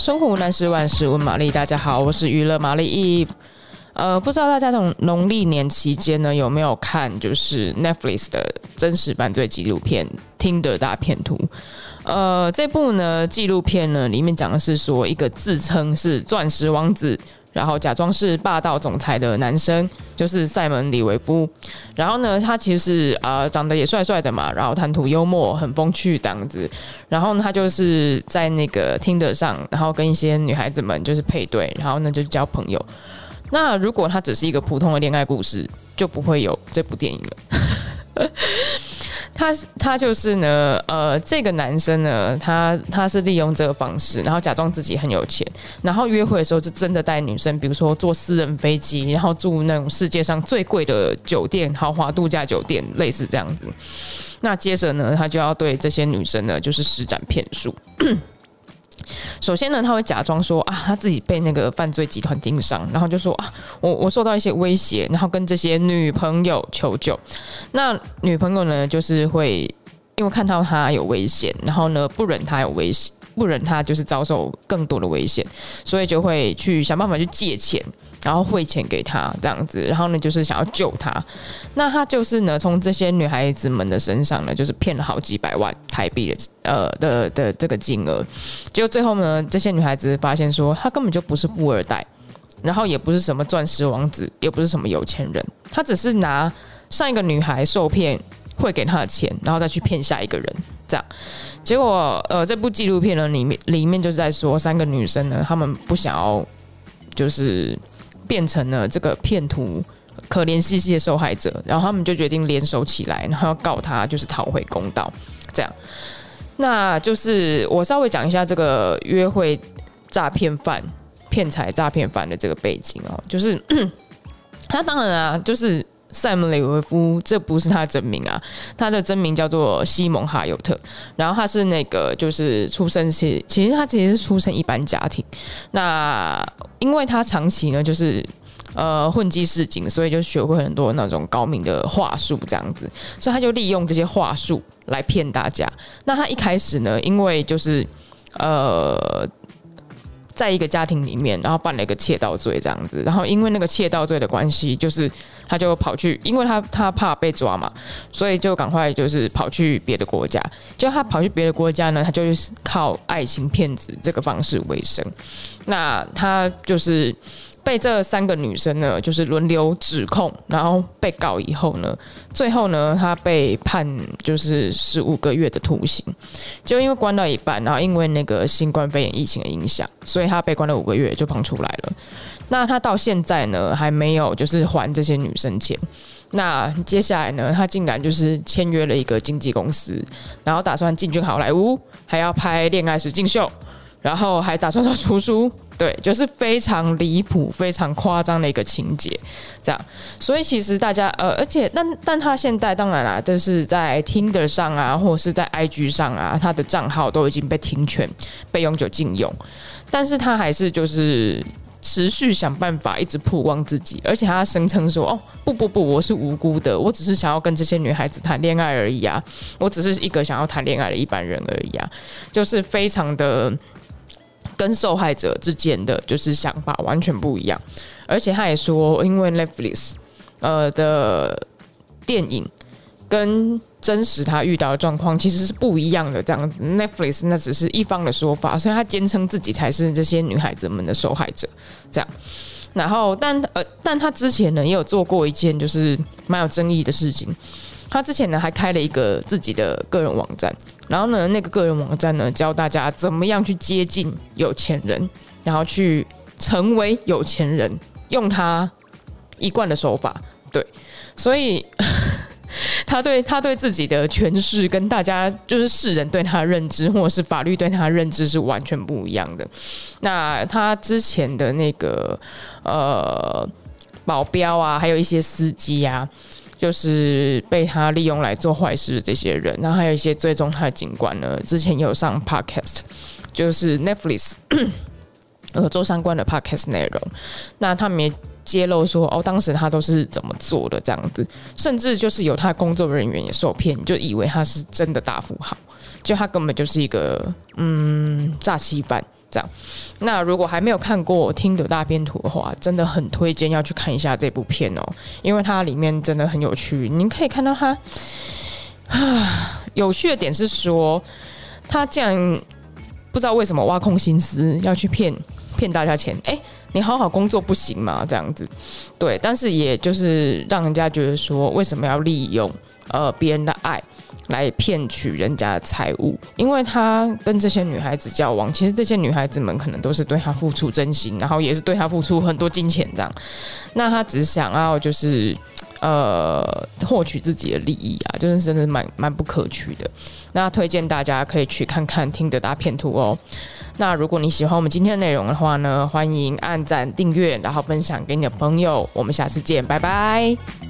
生活无难事，万事问玛丽。大家好，我是娱乐玛丽一。呃，不知道大家从农历年期间呢有没有看，就是 Netflix 的真实犯罪纪录片《听的大片图》。呃，这部呢纪录片呢里面讲的是说，一个自称是钻石王子。然后假装是霸道总裁的男生，就是赛门·李维夫。然后呢，他其实是呃长得也帅帅的嘛，然后谈吐幽默，很风趣这样子。然后呢，他就是在那个 Tinder 上，然后跟一些女孩子们就是配对，然后呢就交朋友。那如果他只是一个普通的恋爱故事，就不会有这部电影了。他他就是呢，呃，这个男生呢，他他是利用这个方式，然后假装自己很有钱，然后约会的时候就真的带女生，比如说坐私人飞机，然后住那种世界上最贵的酒店，豪华度假酒店，类似这样子。那接着呢，他就要对这些女生呢，就是施展骗术。首先呢，他会假装说啊，他自己被那个犯罪集团盯上，然后就说啊，我我受到一些威胁，然后跟这些女朋友求救。那女朋友呢，就是会因为看到他有危险，然后呢不忍他有危险，不忍他就是遭受更多的危险，所以就会去想办法去借钱。然后汇钱给他这样子，然后呢就是想要救他，那他就是呢从这些女孩子们的身上呢，就是骗了好几百万台币的呃的的这个金额，结果最后呢这些女孩子发现说他根本就不是富二代，然后也不是什么钻石王子，也不是什么有钱人，他只是拿上一个女孩受骗汇给他的钱，然后再去骗下一个人这样，结果呃这部纪录片呢里面里面就是在说三个女生呢，她们不想要就是。变成了这个骗徒可怜兮兮的受害者，然后他们就决定联手起来，然后要告他，就是讨回公道。这样，那就是我稍微讲一下这个约会诈骗犯、骗财诈骗犯的这个背景哦，就是 他当然啊，就是。赛姆·雷维夫，这不是他的真名啊，他的真名叫做西蒙·哈尤特。然后他是那个，就是出生其其实他其实是出生一般家庭。那因为他长期呢，就是呃混迹市井，所以就学会很多那种高明的话术，这样子。所以他就利用这些话术来骗大家。那他一开始呢，因为就是呃。在一个家庭里面，然后犯了一个窃盗罪这样子，然后因为那个窃盗罪的关系，就是他就跑去，因为他他怕被抓嘛，所以就赶快就是跑去别的国家。就他跑去别的国家呢，他就是靠爱情骗子这个方式为生。那他就是。被这三个女生呢，就是轮流指控，然后被告以后呢，最后呢，他被判就是十五个月的徒刑，就因为关到一半，然后因为那个新冠肺炎疫情的影响，所以他被关了五个月就放出来了。那他到现在呢，还没有就是还这些女生钱。那接下来呢，他竟然就是签约了一个经纪公司，然后打算进军好莱坞，还要拍恋爱实境秀。然后还打算要出书，对，就是非常离谱、非常夸张的一个情节，这样。所以其实大家呃，而且但但他现在当然啦，就是在 Tinder 上啊，或者是在 IG 上啊，他的账号都已经被停权、被永久禁用。但是他还是就是持续想办法一直曝光自己，而且他声称说：“哦，不不不，我是无辜的，我只是想要跟这些女孩子谈恋爱而已啊，我只是一个想要谈恋爱的一般人而已啊。”就是非常的。跟受害者之间的就是想法完全不一样，而且他也说，因为 Netflix 呃的电影跟真实他遇到的状况其实是不一样的，这样子 Netflix 那只是一方的说法，所以他坚称自己才是这些女孩子们的受害者，这样。然后，但呃，但他之前呢也有做过一件就是蛮有争议的事情。他之前呢还开了一个自己的个人网站，然后呢那个个人网站呢教大家怎么样去接近有钱人，然后去成为有钱人，用他一贯的手法。对，所以他对 他对自己的诠释跟大家就是世人对他的认知或者是法律对他的认知是完全不一样的。那他之前的那个呃保镖啊，还有一些司机啊。就是被他利用来做坏事的这些人，然后还有一些追踪他的警官呢。之前有上 podcast，就是 Netflix 呃做相关的 podcast 内容。那他们也揭露说，哦，当时他都是怎么做的这样子，甚至就是有他工作人员也受骗，就以为他是真的大富豪，就他根本就是一个嗯诈欺犯这样。那如果还没有看过《听的大片图》的话，真的很推荐要去看一下这部片哦，因为它里面真的很有趣。您可以看到它啊，有趣的点是说，他竟然不知道为什么挖空心思要去骗骗大家钱，哎、你好好工作不行吗？这样子，对，但是也就是让人家觉得说，为什么要利用呃别人的爱来骗取人家的财物？因为他跟这些女孩子交往，其实这些女孩子们可能都是对他付出真心，然后也是对他付出很多金钱这样。那他只想要就是呃获取自己的利益啊，就是真的蛮蛮不可取的。那推荐大家可以去看看《听的大骗徒》哦。那如果你喜欢我们今天的内容的话呢，欢迎按赞、订阅，然后分享给你的朋友。我们下次见，拜拜。